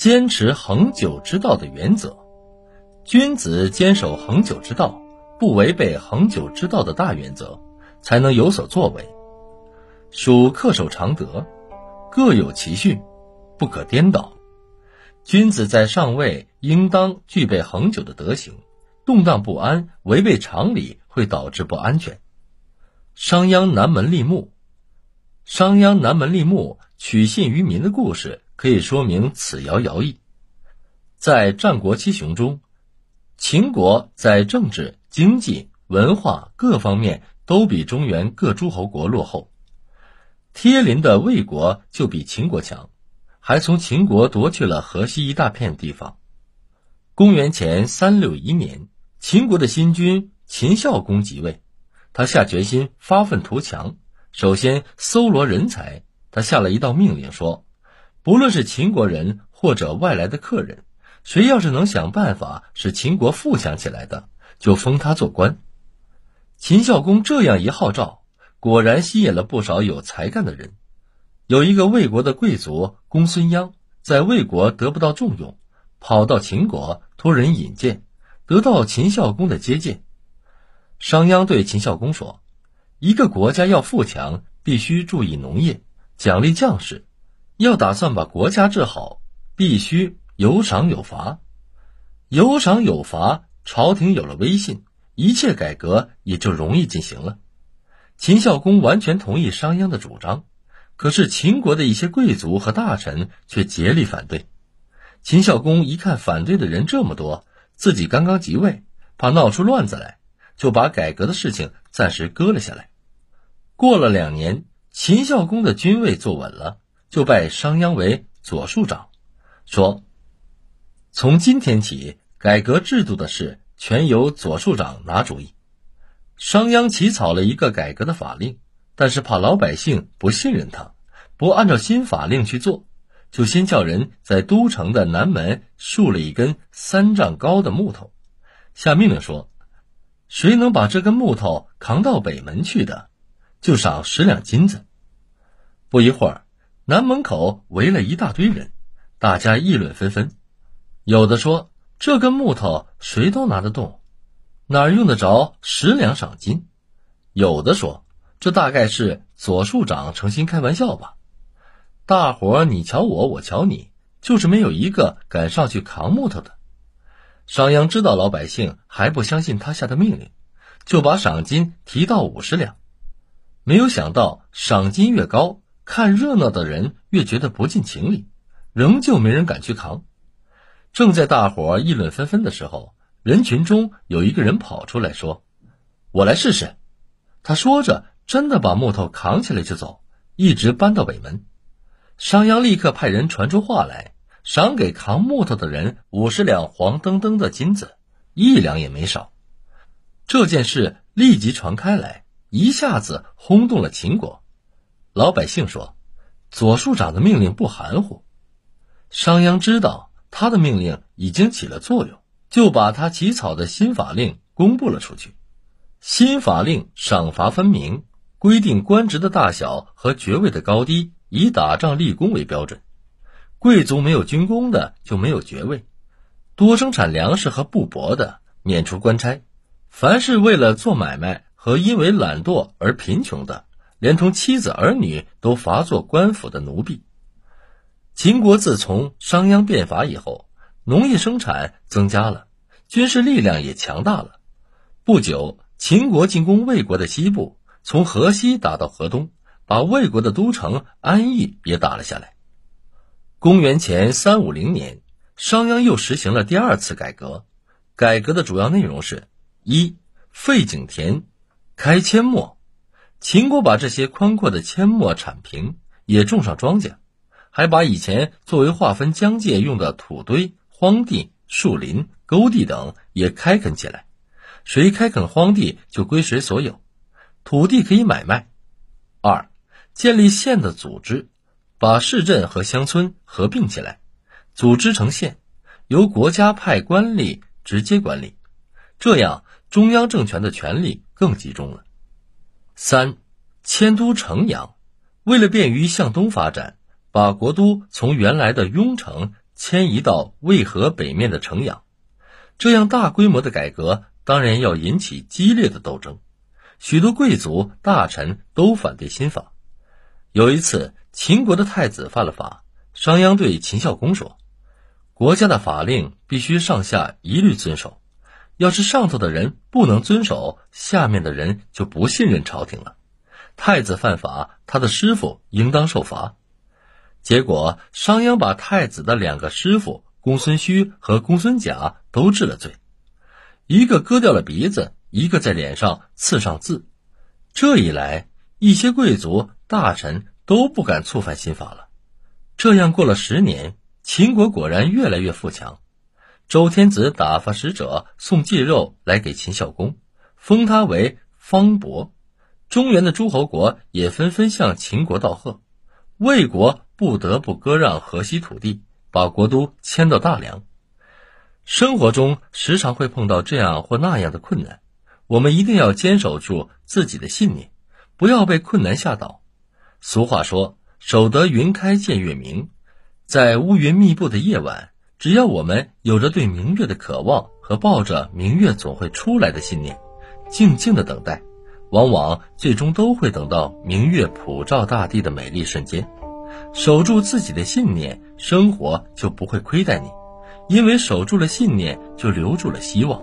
坚持恒久之道的原则。君子坚守恒久之道，不违背恒久之道的大原则，才能有所作为。属恪守常德，各有其序，不可颠倒。君子在上位，应当具备恒久的德行。动荡不安、违背常理，会导致不安全。商鞅南门立木，商鞅南门立木，取信于民的故事，可以说明此爻爻意。在战国七雄中，秦国在政治、经济、文化各方面都比中原各诸侯国落后。贴邻的魏国就比秦国强，还从秦国夺去了河西一大片地方。公元前三六一年。秦国的新君秦孝公即位，他下决心发愤图强，首先搜罗人才。他下了一道命令，说：不论是秦国人或者外来的客人，谁要是能想办法使秦国富强起来的，就封他做官。秦孝公这样一号召，果然吸引了不少有才干的人。有一个魏国的贵族公孙鞅，在魏国得不到重用，跑到秦国托人引荐。得到秦孝公的接见，商鞅对秦孝公说：“一个国家要富强，必须注意农业，奖励将士；要打算把国家治好，必须有赏有罚。有赏有罚，朝廷有了威信，一切改革也就容易进行了。”秦孝公完全同意商鞅的主张，可是秦国的一些贵族和大臣却竭力反对。秦孝公一看反对的人这么多，自己刚刚即位，怕闹出乱子来，就把改革的事情暂时搁了下来。过了两年，秦孝公的君位坐稳了，就拜商鞅为左庶长，说：“从今天起，改革制度的事全由左庶长拿主意。”商鞅起草了一个改革的法令，但是怕老百姓不信任他，不按照新法令去做。就先叫人在都城的南门竖了一根三丈高的木头，下命令说：“谁能把这根木头扛到北门去的，就赏十两金子。”不一会儿，南门口围了一大堆人，大家议论纷纷。有的说：“这根木头谁都拿得动，哪用得着十两赏金？”有的说：“这大概是左庶长诚心开玩笑吧。”大伙儿你瞧我，我瞧你，就是没有一个敢上去扛木头的。商鞅知道老百姓还不相信他下的命令，就把赏金提到五十两。没有想到赏金越高，看热闹的人越觉得不近情理，仍旧没人敢去扛。正在大伙议论纷纷的时候，人群中有一个人跑出来说：“我来试试。”他说着，真的把木头扛起来就走，一直搬到北门。商鞅立刻派人传出话来，赏给扛木头的人五十两黄澄澄的金子，一两也没少。这件事立即传开来，一下子轰动了秦国。老百姓说：“左庶长的命令不含糊。”商鞅知道他的命令已经起了作用，就把他起草的新法令公布了出去。新法令赏罚分明，规定官职的大小和爵位的高低。以打仗立功为标准，贵族没有军功的就没有爵位，多生产粮食和布帛的免除官差，凡是为了做买卖和因为懒惰而贫穷的，连同妻子儿女都罚做官府的奴婢。秦国自从商鞅变法以后，农业生产增加了，军事力量也强大了。不久，秦国进攻魏国的西部，从河西打到河东。把魏国的都城安邑也打了下来。公元前三五零年，商鞅又实行了第二次改革。改革的主要内容是：一、废井田，开阡陌。秦国把这些宽阔的阡陌铲平，也种上庄稼，还把以前作为划分疆界用的土堆、荒地、树林、沟地等也开垦起来。谁开垦荒地，就归谁所有，土地可以买卖。二、建立县的组织，把市镇和乡村合并起来，组织成县，由国家派官吏直接管理，这样中央政权的权力更集中了。三，迁都城阳，为了便于向东发展，把国都从原来的雍城迁移到渭河北面的城阳。这样大规模的改革，当然要引起激烈的斗争。许多贵族大臣都反对新法。有一次，秦国的太子犯了法，商鞅对秦孝公说：“国家的法令必须上下一律遵守，要是上头的人不能遵守，下面的人就不信任朝廷了。太子犯法，他的师傅应当受罚。”结果，商鞅把太子的两个师傅公孙胥和公孙贾都治了罪，一个割掉了鼻子。一个在脸上刺上字，这一来，一些贵族大臣都不敢触犯新法了。这样过了十年，秦国果然越来越富强。周天子打发使者送祭肉来给秦孝公，封他为方伯。中原的诸侯国也纷纷向秦国道贺，魏国不得不割让河西土地，把国都迁到大梁。生活中时常会碰到这样或那样的困难。我们一定要坚守住自己的信念，不要被困难吓倒。俗话说：“守得云开见月明。”在乌云密布的夜晚，只要我们有着对明月的渴望和抱着明月总会出来的信念，静静的等待，往往最终都会等到明月普照大地的美丽瞬间。守住自己的信念，生活就不会亏待你，因为守住了信念，就留住了希望。